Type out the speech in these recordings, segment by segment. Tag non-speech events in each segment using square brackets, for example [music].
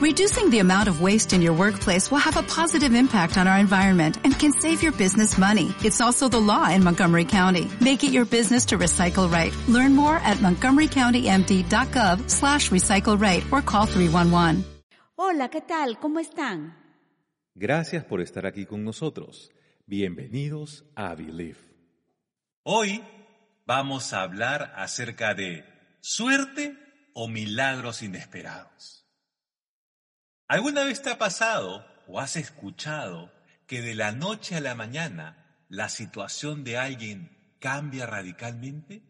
Reducing the amount of waste in your workplace will have a positive impact on our environment and can save your business money. It's also the law in Montgomery County. Make it your business to recycle right. Learn more at montgomerycountymd.gov slash recycle right or call 311. Hola, ¿qué tal? ¿Cómo están? Gracias por estar aquí con nosotros. Bienvenidos a Believe. Hoy vamos a hablar acerca de suerte o milagros inesperados. ¿Alguna vez te ha pasado o has escuchado que de la noche a la mañana la situación de alguien cambia radicalmente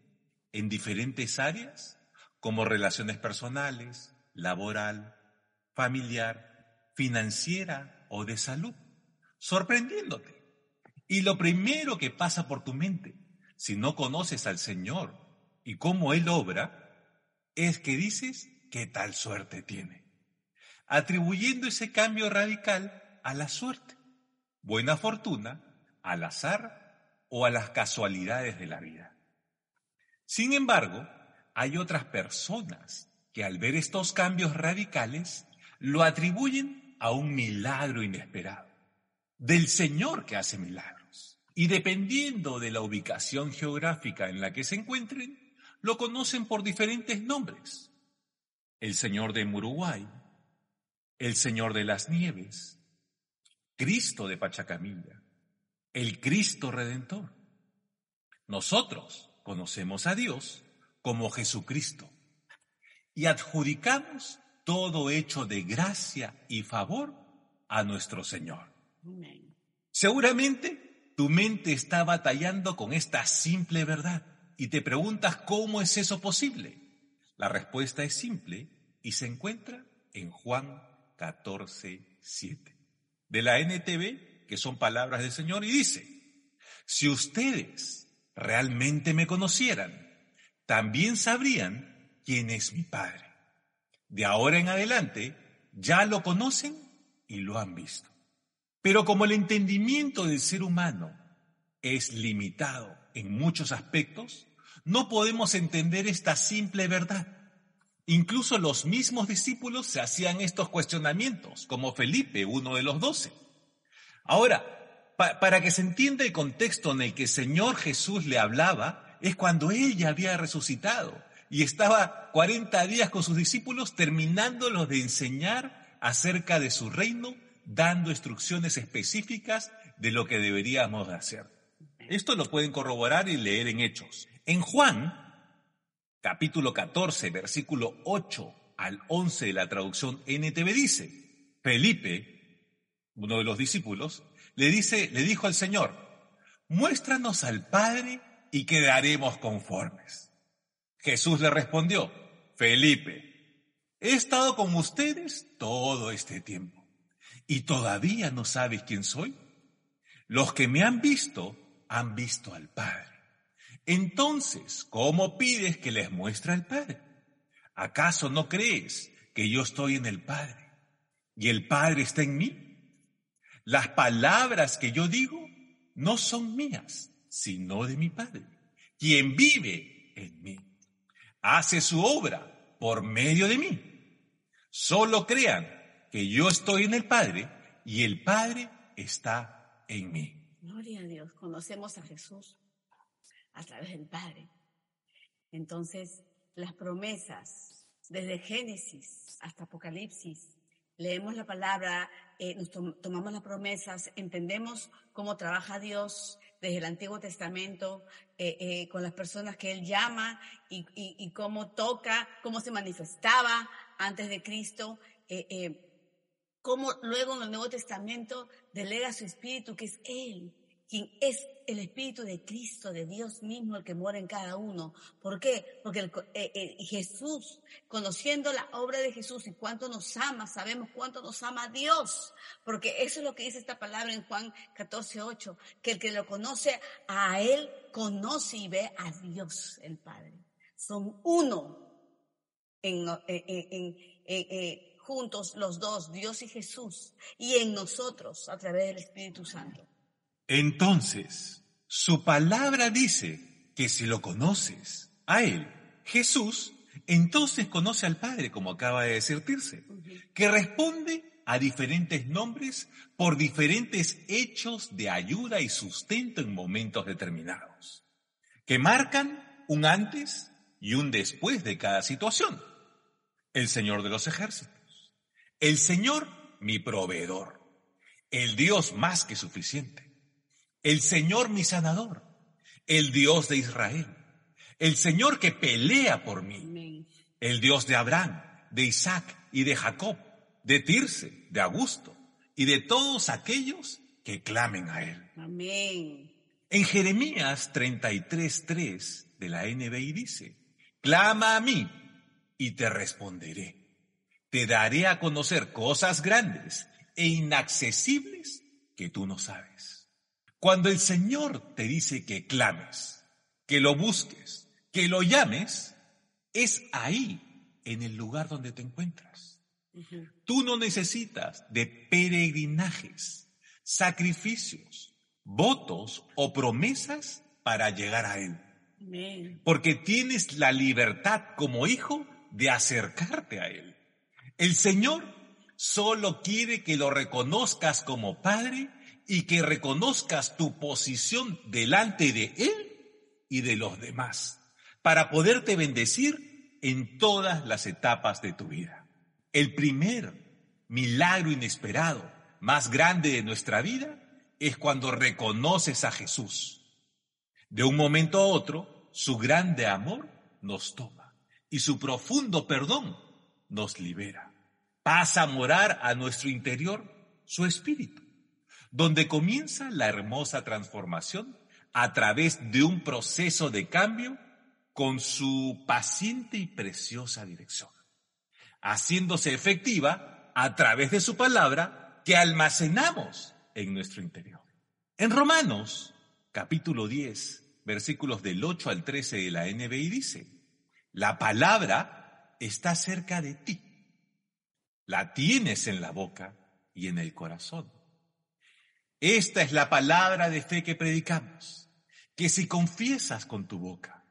en diferentes áreas, como relaciones personales, laboral, familiar, financiera o de salud, sorprendiéndote? Y lo primero que pasa por tu mente, si no conoces al Señor y cómo Él obra, es que dices, ¿qué tal suerte tiene? Atribuyendo ese cambio radical a la suerte, buena fortuna, al azar o a las casualidades de la vida. Sin embargo, hay otras personas que al ver estos cambios radicales lo atribuyen a un milagro inesperado, del Señor que hace milagros. Y dependiendo de la ubicación geográfica en la que se encuentren, lo conocen por diferentes nombres. El Señor de Uruguay, el Señor de las Nieves, Cristo de Pachacamilla, el Cristo Redentor. Nosotros conocemos a Dios como Jesucristo y adjudicamos todo hecho de gracia y favor a nuestro Señor. Seguramente tu mente está batallando con esta simple verdad y te preguntas cómo es eso posible. La respuesta es simple y se encuentra en Juan 14, 7. De la NTV, que son palabras del Señor, y dice, si ustedes realmente me conocieran, también sabrían quién es mi Padre. De ahora en adelante, ya lo conocen y lo han visto. Pero como el entendimiento del ser humano es limitado en muchos aspectos, no podemos entender esta simple verdad. Incluso los mismos discípulos se hacían estos cuestionamientos, como Felipe, uno de los doce. Ahora, para que se entienda el contexto en el que el Señor Jesús le hablaba, es cuando él ya había resucitado y estaba 40 días con sus discípulos terminándolos de enseñar acerca de su reino, dando instrucciones específicas de lo que deberíamos hacer. Esto lo pueden corroborar y leer en Hechos. En Juan, capítulo 14, versículo 8 al 11 de la traducción NTV dice, Felipe, uno de los discípulos, le dice, le dijo al Señor, muéstranos al Padre y quedaremos conformes. Jesús le respondió, Felipe, he estado con ustedes todo este tiempo y todavía no sabes quién soy. Los que me han visto han visto al Padre. Entonces, ¿cómo pides que les muestre al Padre? ¿Acaso no crees que yo estoy en el Padre y el Padre está en mí? Las palabras que yo digo no son mías, sino de mi Padre, quien vive en mí. Hace su obra por medio de mí. Solo crean que yo estoy en el Padre y el Padre está en mí. Gloria a Dios, conocemos a Jesús a través del Padre. Entonces, las promesas, desde Génesis hasta Apocalipsis, leemos la palabra, eh, nos tomamos las promesas, entendemos cómo trabaja Dios desde el Antiguo Testamento eh, eh, con las personas que Él llama y, y, cómo toca, cómo se manifestaba antes de Cristo, cómo luego en el Nuevo Testamento delega su Espíritu, que es Él, quien es el Espíritu de Cristo, de Dios mismo, el que mora en cada uno. ¿Por qué? Porque eh, eh, Jesús, conociendo la obra de Jesús y cuánto nos ama, sabemos cuánto nos ama Dios. Porque eso es lo que dice esta palabra en Juan 14, 8, que el que lo conoce a Él, conoce y ve a Dios el Padre. Son uno en, eh, juntos los dos, Dios y Jesús, y en nosotros a través del Espíritu Santo. Entonces, su palabra dice que si lo conoces a Él, Jesús, entonces conoce al Padre, como acaba de decir Tirce, que responde a diferentes nombres por diferentes hechos de ayuda y sustento en momentos determinados, que marcan un antes y un después de cada situación. El Señor de los ejércitos, el Señor mi proveedor, el Dios más que suficiente, el Señor mi sanador, el Dios de Israel, el Señor que pelea por mí, el Dios de Abraham, de Isaac y de Jacob, de Tirse, de Augusto y de todos aquellos que clamen a Él. Amén. En Jeremías 33.3 de la NBI dice, clama a mí y te responderé. Te daré a conocer cosas grandes e inaccesibles que tú no sabes. Cuando el Señor te dice que clames, que lo busques, que lo llames, es ahí, en el lugar donde te encuentras. Tú no necesitas de peregrinajes, sacrificios, votos o promesas para llegar a Él. Porque tienes la libertad como hijo de acercarte a Él. El Señor solo quiere que lo reconozcas como Padre y que reconozcas tu posición delante de Él y de los demás, para poderte bendecir en todas las etapas de tu vida. El primer milagro inesperado más grande de nuestra vida es cuando reconoces a Jesús. De un momento a otro, su grande amor nos toma y su profundo perdón nos libera. Pasa a morar a nuestro interior su espíritu, donde comienza la hermosa transformación a través de un proceso de cambio con su paciente y preciosa dirección haciéndose efectiva a través de su palabra que almacenamos en nuestro interior. En Romanos, capítulo 10, versículos del 8 al 13 de la NBI dice, la palabra está cerca de ti, la tienes en la boca y en el corazón. Esta es la palabra de fe que predicamos, que si confiesas con tu boca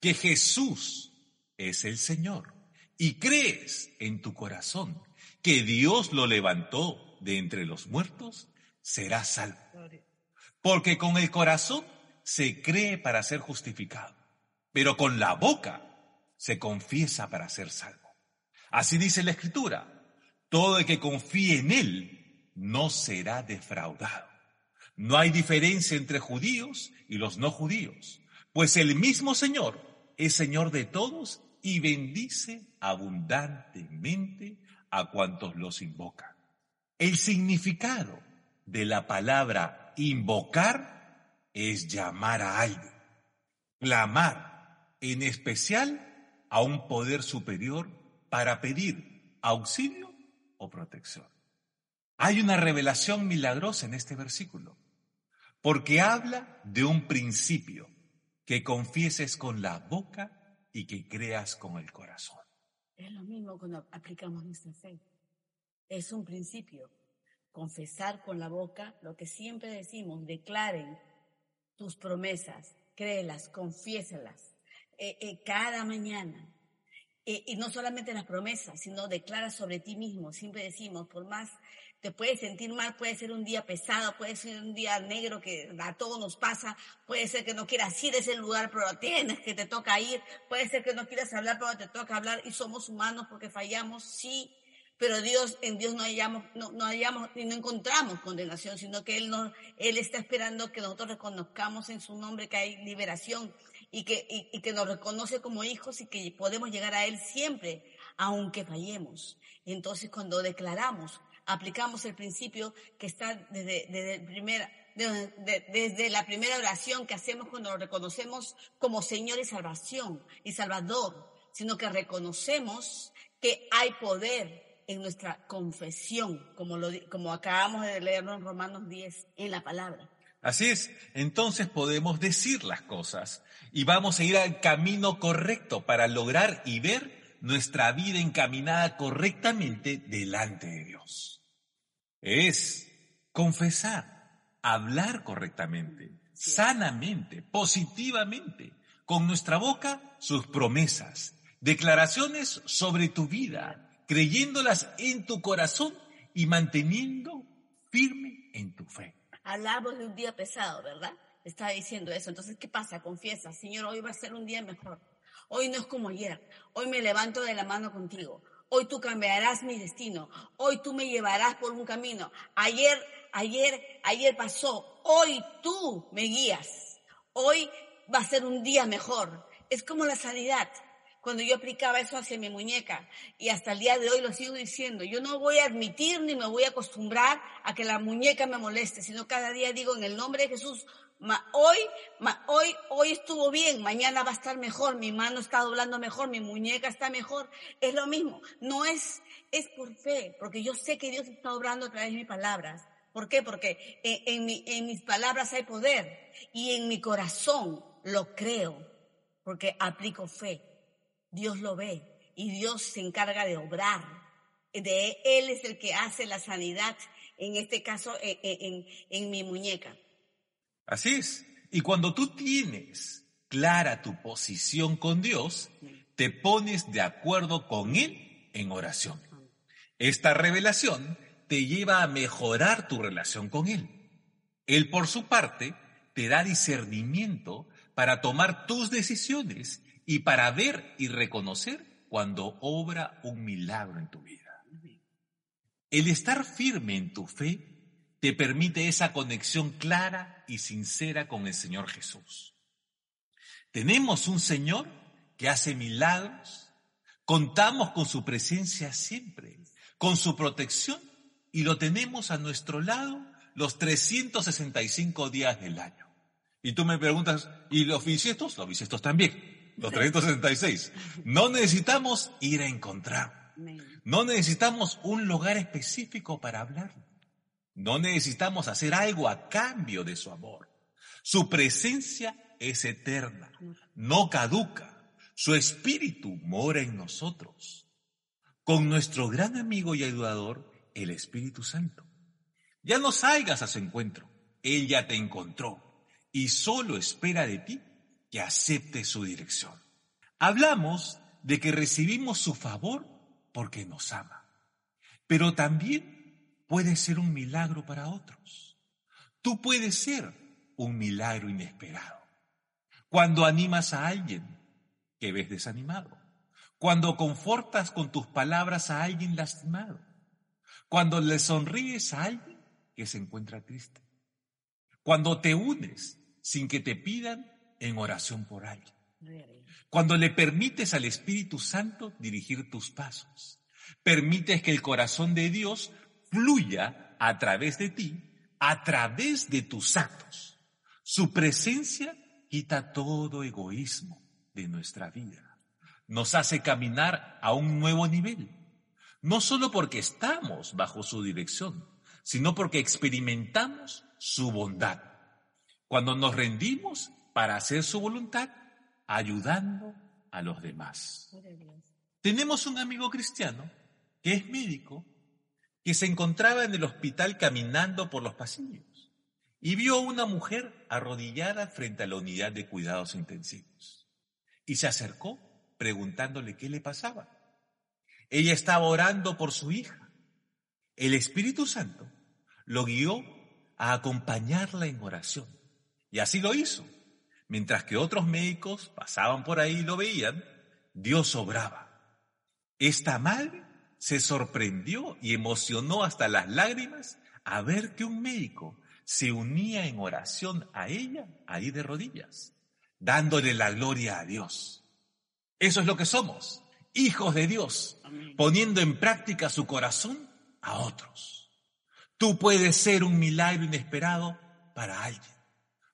que Jesús es el Señor, y crees en tu corazón que Dios lo levantó de entre los muertos, serás salvo. Porque con el corazón se cree para ser justificado, pero con la boca se confiesa para ser salvo. Así dice la Escritura, todo el que confíe en Él no será defraudado. No hay diferencia entre judíos y los no judíos, pues el mismo Señor es Señor de todos y bendice abundantemente a cuantos los invocan. El significado de la palabra invocar es llamar a alguien, clamar, en especial a un poder superior para pedir auxilio o protección. Hay una revelación milagrosa en este versículo, porque habla de un principio que confieses con la boca y que creas con el corazón. Es lo mismo cuando aplicamos nuestra fe. Es un principio. Confesar con la boca lo que siempre decimos, declaren tus promesas, créelas, confiésalas eh, eh, cada mañana. Eh, y no solamente las promesas, sino declara sobre ti mismo. Siempre decimos, por más te puedes sentir mal, puede ser un día pesado, puede ser un día negro que a todos nos pasa, puede ser que no quieras ir a ese lugar, pero tienes que te toca ir, puede ser que no quieras hablar, pero te toca hablar y somos humanos porque fallamos, sí, pero Dios, en Dios no hallamos, no, no hallamos y no encontramos condenación, sino que Él no, Él está esperando que nosotros reconozcamos en su nombre que hay liberación y que, y que nos reconoce como hijos y que podemos llegar a Él siempre, aunque fallemos. Entonces cuando declaramos, aplicamos el principio que está desde, desde, la primera oración que hacemos cuando lo reconocemos como Señor y salvación y Salvador, sino que reconocemos que hay poder en nuestra confesión, como, lo, como acabamos de leerlo en Romanos 10, en la palabra. Así es, entonces podemos decir las cosas y vamos a ir al camino correcto para lograr y ver nuestra vida encaminada correctamente delante de Dios es confesar, hablar correctamente, sanamente, positivamente, con nuestra boca sus promesas declaraciones sobre tu vida, creyéndolas en tu corazón y manteniendo firme en tu fe. Hablamos de un día pesado, ¿verdad? Estaba diciendo eso. Entonces, ¿qué pasa? Confiesa, Señor, hoy va a ser un día mejor. Hoy no es como ayer. Hoy me levanto de la mano contigo. Hoy tú cambiarás mi destino. Hoy tú me llevarás por un camino. Ayer, ayer, ayer pasó. Hoy tú me guías. Hoy va a ser un día mejor. Es como la sanidad. Cuando yo aplicaba eso hacia mi muñeca y hasta el día de hoy lo sigo diciendo, yo no voy a admitir ni me voy a acostumbrar a que la muñeca me moleste, sino cada día digo en el nombre de Jesús, hoy, hoy, hoy estuvo bien, mañana va a estar mejor, mi mano está doblando mejor, mi muñeca está mejor. Es lo mismo, no es, es por fe, porque yo sé que Dios está obrando a través de mis palabras. ¿Por qué? Porque en, en mis palabras hay poder y en mi corazón lo creo, porque aplico fe. Dios lo ve y Dios se encarga de obrar. De Él es el que hace la sanidad, en este caso en, en mi muñeca. Así es. Y cuando tú tienes clara tu posición con Dios, te pones de acuerdo con Él en oración. Esta revelación te lleva a mejorar tu relación con Él. Él, por su parte, te da discernimiento para tomar tus decisiones y para ver y reconocer cuando obra un milagro en tu vida. El estar firme en tu fe te permite esa conexión clara y sincera con el Señor Jesús. Tenemos un Señor que hace milagros, contamos con su presencia siempre, con su protección y lo tenemos a nuestro lado los 365 días del año. Y tú me preguntas, ¿y los bisiestos? Los bisiestos también, los 366. No necesitamos ir a encontrar. No necesitamos un lugar específico para hablar. No necesitamos hacer algo a cambio de su amor. Su presencia es eterna, no caduca. Su espíritu mora en nosotros. Con nuestro gran amigo y ayudador, el Espíritu Santo. Ya no salgas a su encuentro. Él ya te encontró y solo espera de ti que aceptes su dirección. Hablamos de que recibimos su favor porque nos ama, pero también puede ser un milagro para otros. Tú puedes ser un milagro inesperado. Cuando animas a alguien que ves desanimado. Cuando confortas con tus palabras a alguien lastimado. Cuando le sonríes a alguien que se encuentra triste. Cuando te unes sin que te pidan en oración por alguien. Cuando le permites al Espíritu Santo dirigir tus pasos. Permites que el corazón de Dios fluya a través de ti, a través de tus actos. Su presencia quita todo egoísmo de nuestra vida. Nos hace caminar a un nuevo nivel. No solo porque estamos bajo su dirección, sino porque experimentamos su bondad. Cuando nos rendimos para hacer su voluntad, ayudando a los demás. Tenemos un amigo cristiano que es médico que se encontraba en el hospital caminando por los pasillos y vio a una mujer arrodillada frente a la unidad de cuidados intensivos y se acercó preguntándole qué le pasaba. Ella estaba orando por su hija. El Espíritu Santo lo guió a acompañarla en oración y así lo hizo. Mientras que otros médicos pasaban por ahí y lo veían, Dios obraba. Esta madre se sorprendió y emocionó hasta las lágrimas a ver que un médico se unía en oración a ella ahí de rodillas, dándole la gloria a Dios. Eso es lo que somos, hijos de Dios, poniendo en práctica su corazón a otros. Tú puedes ser un milagro inesperado para alguien.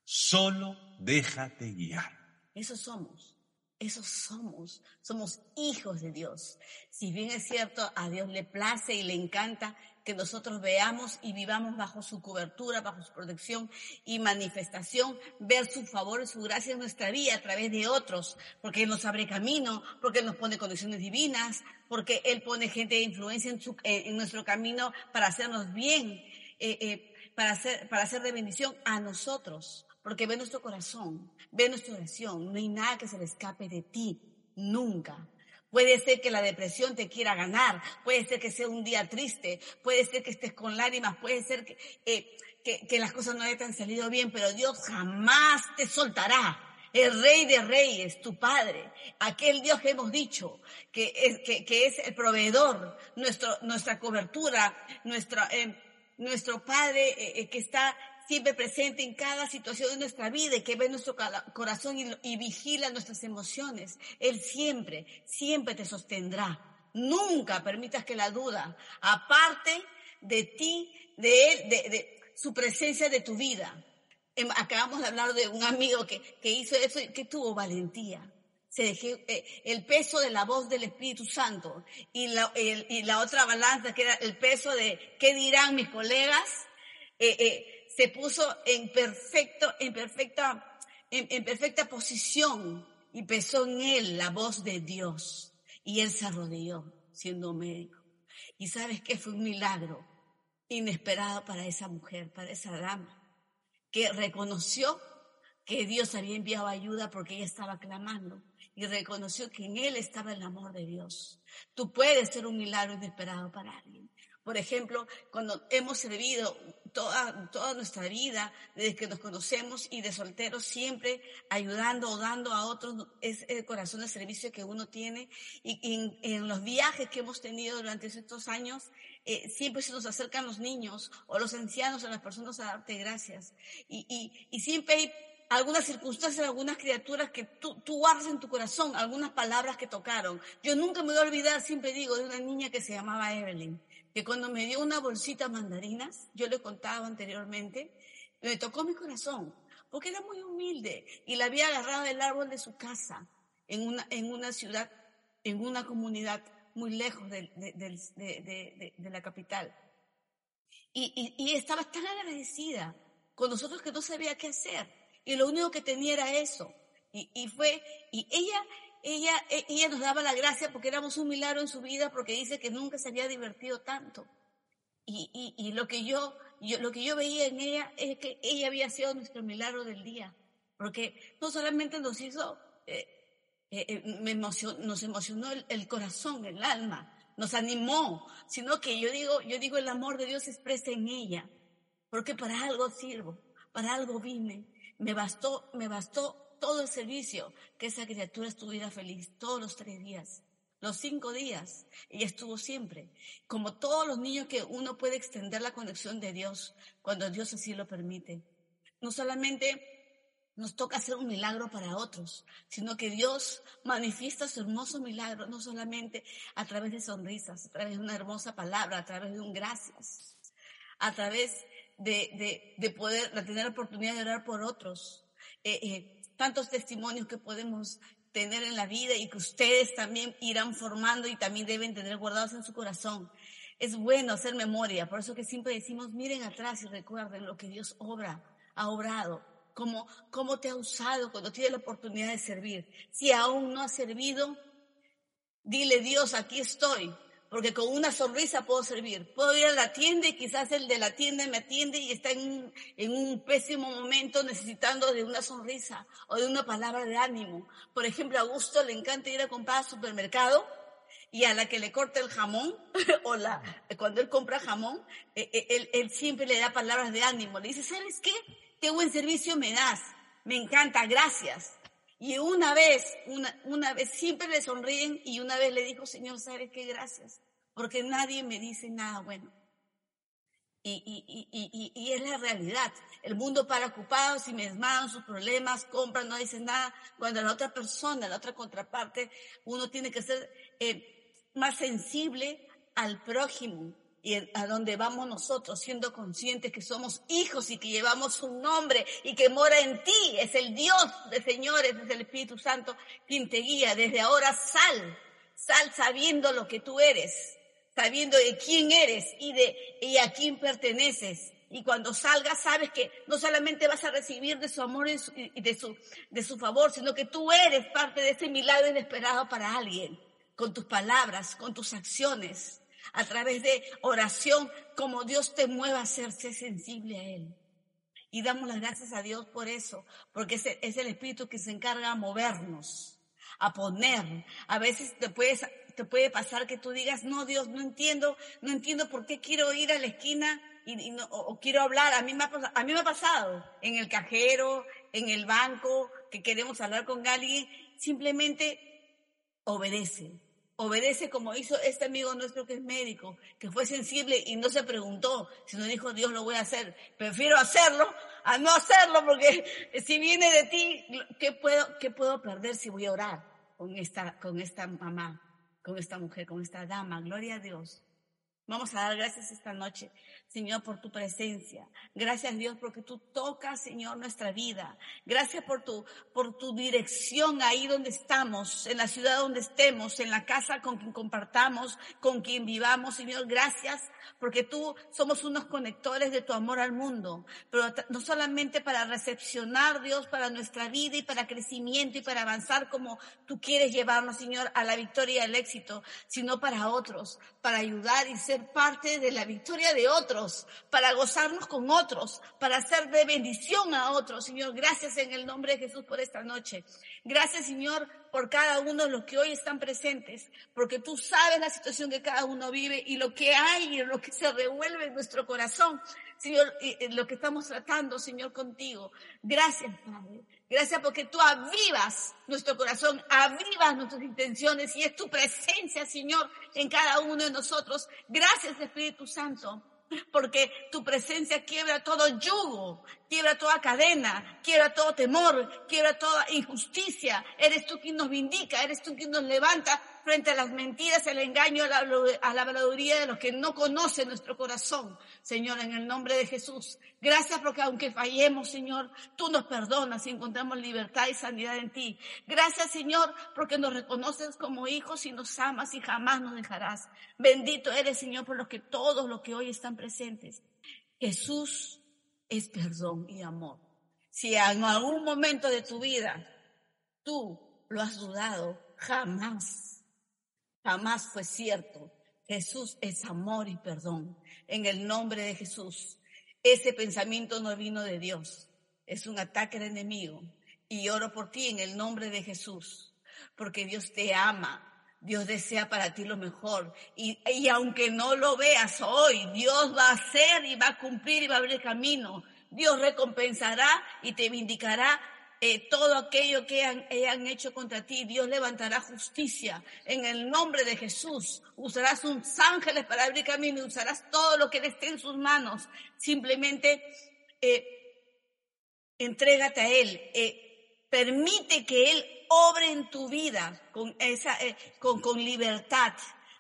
Solo déjate guiar. Eso somos. Somos, somos hijos de Dios. Si bien es cierto, a Dios le place y le encanta que nosotros veamos y vivamos bajo su cobertura, bajo su protección y manifestación, ver su favor y su gracia en nuestra vida a través de otros, porque Él nos abre camino, porque Él nos pone condiciones divinas, porque Él pone gente de influencia en nuestro camino para hacernos bien, eh, eh, para, hacer, para hacer de bendición a nosotros porque ve nuestro corazón, ve nuestra oración, no hay nada que se le escape de ti, nunca. Puede ser que la depresión te quiera ganar, puede ser que sea un día triste, puede ser que estés con lágrimas, puede ser que, eh, que, las cosas no hayan salido bien, pero Dios jamás te soltará. El rey de reyes, tu padre, aquel Dios que hemos dicho, que es, que, es el proveedor, nuestro, nuestra cobertura, nuestro, eh, nuestro padre eh, que está siempre presente en cada situación de nuestra vida y que ve nuestro corazón y, vigila nuestras emociones. Él siempre, siempre te sostendrá. Nunca permitas que la duda aparte de ti, de él, de, su presencia de tu vida. Em, acabamos de hablar de un amigo que, que hizo eso y que tuvo valentía. Se dejó eh, el peso de la voz del Espíritu Santo y la, y la otra balanza que era el peso de qué dirán mis colegas. Eh, eh, se puso en perfecto, en perfecta, en, perfecta posición y pesó en él la voz de Dios. Y él se arrodilló siendo médico. Y sabes que fue un milagro inesperado para esa mujer, para esa dama, que reconoció que Dios había enviado ayuda porque ella estaba clamando y reconoció que en él estaba el amor de Dios. Tú puedes ser un milagro inesperado para alguien. Por ejemplo, cuando hemos servido toda, toda nuestra vida, desde que nos conocemos y de solteros, siempre ayudando o dando a otros, es el corazón de servicio que uno tiene. Y, en, los viajes que hemos tenido durante estos años, eh, siempre se nos acercan los niños o los ancianos o las personas a darte gracias. Y, y, y siempre hay algunas circunstancias, algunas criaturas que tú, tú, guardas en tu corazón, algunas palabras que tocaron. Yo nunca me voy a olvidar, siempre digo, de una niña que se llamaba Evelyn que cuando me dio una bolsita mandarinas, yo le contaba anteriormente, me tocó mi corazón, porque era muy humilde y la había agarrado del árbol de su casa en una, en una ciudad, en una comunidad muy lejos de, de, de, la capital. Y, y, y, estaba tan agradecida con nosotros que no sabía qué hacer. Y lo único que tenía era eso. Y, y fue, y ella ella, e, ella nos daba la gracia porque éramos un milagro en su vida, porque dice que nunca se había divertido tanto. Y, y, lo, que yo, yo, lo que yo veía en ella es que ella había sido nuestro milagro del día, porque no solamente nos hizo, eh, eh, eh me nos emocionó el, el, corazón, el alma, nos animó, sino que yo digo, yo digo, el amor de Dios se expresa en ella, porque para algo sirvo, para algo vine, me bastó, me bastó todo el servicio, que esa criatura estuviera feliz todos los tres días. Los cinco días, ella estuvo siempre. Como todos los niños que uno puede extender la conexión de Dios cuando Dios así lo permite. No solamente nos toca hacer un milagro para otros, sino que Dios manifiesta su hermoso milagro, no solamente a través de sonrisas, a través de una hermosa palabra, a través de un gracias, a través de, de, poder, de tener la oportunidad de orar por otros. Eh, eh, tantos testimonios que podemos tener en la vida y que ustedes también irán formando y también deben tener guardados en su corazón. Es bueno hacer memoria, por eso que siempre decimos, miren atrás y recuerden lo que Dios obra, ha obrado, cómo, cómo te ha usado cuando tienes la oportunidad de servir. Si aún no has servido, dile Dios, aquí estoy, porque con una sonrisa puedo servir. Puedo ir a la tienda y quizás el de la tienda me atiende y está en un, pésimo momento necesitando de una sonrisa o de una palabra de ánimo. Por ejemplo, a Augusto le encanta ir a comprar al supermercado y a la que le corta el jamón [laughs] o la, cuando él compra jamón, eh, eh, él, él siempre le da palabras de ánimo. Le dice, ¿sabes qué? Qué buen servicio me das. Me encanta, gracias. Y una vez, una, una vez, siempre le sonríen y una vez le dijo, Señor, ¿sabes qué? Gracias, porque nadie me dice nada bueno. Y, y, y, y, es la realidad. El mundo para ocupados y mesmados sus problemas, compran, no dicen nada. Cuando la otra persona, la otra contraparte, uno tiene que ser eh, más sensible al prójimo, y a donde vamos nosotros, siendo conscientes que somos hijos y que llevamos un nombre y que mora en ti, es el Dios de señores, es el Espíritu Santo quien te guía. Desde ahora sal, sal sabiendo lo que tú eres, sabiendo de quién eres y de y a quién perteneces. Y cuando salgas sabes que no solamente vas a recibir de su amor y de su, de su favor, sino que tú eres parte de ese milagro inesperado para alguien, con tus palabras, con tus acciones a través de oración, como Dios te mueva a hacerse sensible a Él. Y damos las gracias a Dios por eso, porque es el, Espíritu que se encarga a movernos, a poner. A veces te puedes, te puede pasar que tú digas, no, Dios, no entiendo, no entiendo por qué quiero ir a la esquina y, no, o, quiero hablar. A mí, me ha, a mí me ha pasado en el cajero, en el banco, que queremos hablar con alguien. Simplemente obedece. Obedece como hizo este amigo nuestro que es médico, que fue sensible y no se preguntó, sino dijo, Dios lo voy a hacer. Prefiero hacerlo a no hacerlo porque si viene de ti, ¿qué puedo, qué puedo perder si voy a orar con esta, con esta mamá, con esta mujer, con esta dama? Gloria a Dios. Vamos a dar gracias esta noche, Señor, por tu presencia. Gracias, Dios, porque tú tocas, Señor, nuestra vida. Gracias por tu, por tu dirección ahí donde estamos, en la ciudad donde estemos, en la casa con quien compartamos, con quien vivamos, Señor. Gracias porque tú somos unos conectores de tu amor al mundo, pero no solamente para recepcionar, Dios, para nuestra vida y para crecimiento y para avanzar como tú quieres llevarnos, Señor, a la victoria y al éxito, sino para otros, para ayudar y ser parte de la victoria de otros, para gozarnos con otros, para ser de bendición a otros. Señor, gracias en el nombre de Jesús por esta noche. Gracias, Señor, por cada uno de los que hoy están presentes, porque tú sabes la situación que cada uno vive y lo que hay y lo que se revuelve en nuestro corazón. Señor, lo que estamos tratando, Señor, contigo. Gracias, Padre. Gracias porque tú avivas nuestro corazón, avivas nuestras intenciones y es tu presencia, Señor, en cada uno de nosotros. Gracias, Espíritu Santo porque tu presencia quiebra todo yugo, quiebra toda cadena, quiebra todo temor, quiebra toda injusticia. Eres tú quien nos vindica, eres tú quien nos levanta frente a las mentiras, el engaño, a la, a la de los que no conocen nuestro corazón. Señor, en el nombre de Jesús. Gracias porque aunque fallemos, Señor, tú nos perdonas y encontramos libertad y sanidad en ti. Gracias, Señor, porque nos reconoces como hijos y nos amas y jamás nos dejarás. Bendito eres, Señor, por los que todos los que hoy están presentes. Jesús es perdón y amor. Si en algún momento de tu vida tú lo has dudado, jamás Jamás fue cierto. Jesús es amor y perdón. En el nombre de Jesús. Ese pensamiento no vino de Dios. Es un ataque del enemigo. Y oro por ti en el nombre de Jesús. Porque Dios te ama. Dios desea para ti lo mejor. Y, y aunque no lo veas hoy, Dios va a hacer y va a cumplir y va a abrir camino. Dios recompensará y te vindicará eh, todo aquello que hayan, hecho contra ti. Dios levantará justicia en el nombre de Jesús. Usarás sus ángeles para abrir camino usarás todo lo que esté en sus manos. Simplemente eh, entrégate a Él. Eh, permite que Él obre en tu vida con, con, con libertad.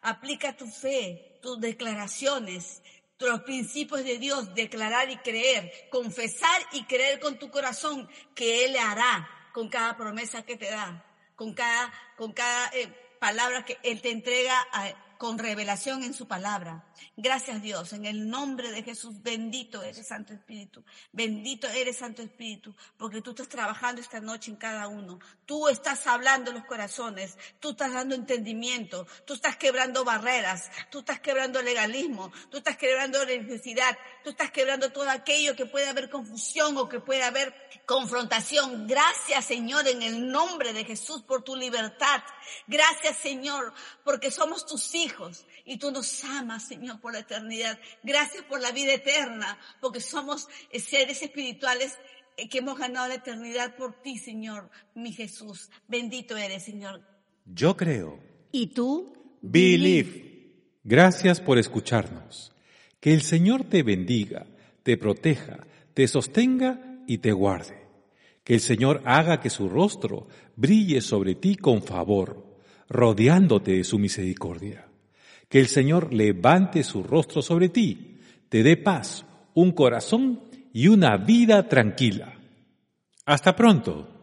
Aplica tu fe, tus declaraciones, los principios de Dios, declarar y creer, confesar y creer con tu corazón que Él hará con cada promesa que te da, con cada, con cada eh, palabra que Él te entrega a, con revelación en su palabra. Gracias Dios, en el nombre de Jesús, bendito eres Santo Espíritu, bendito eres Santo Espíritu, porque tú estás trabajando esta noche en cada uno, tú estás hablando en los corazones, tú estás dando entendimiento, tú estás quebrando barreras, tú estás quebrando legalismo, tú estás quebrando necesidad, tú estás quebrando todo aquello que puede haber confusión o que puede haber confrontación. Gracias Señor, en el nombre de Jesús, por tu libertad. Gracias Señor, porque somos tus hijos hijos y tú nos amas, Señor, por la eternidad. Gracias por la vida eterna, porque somos eh, seres espirituales eh, que hemos ganado la eternidad por ti, Señor, mi Jesús. Bendito eres, Señor. Yo creo. ¿Y tú? Believe. Gracias por escucharnos. Que el Señor te bendiga, te proteja, te sostenga y te guarde. Que el Señor haga que su rostro brille sobre ti con favor, rodeándote de su misericordia que el Señor levante su rostro sobre ti, te dé paz, un corazón y una vida tranquila. Hasta pronto.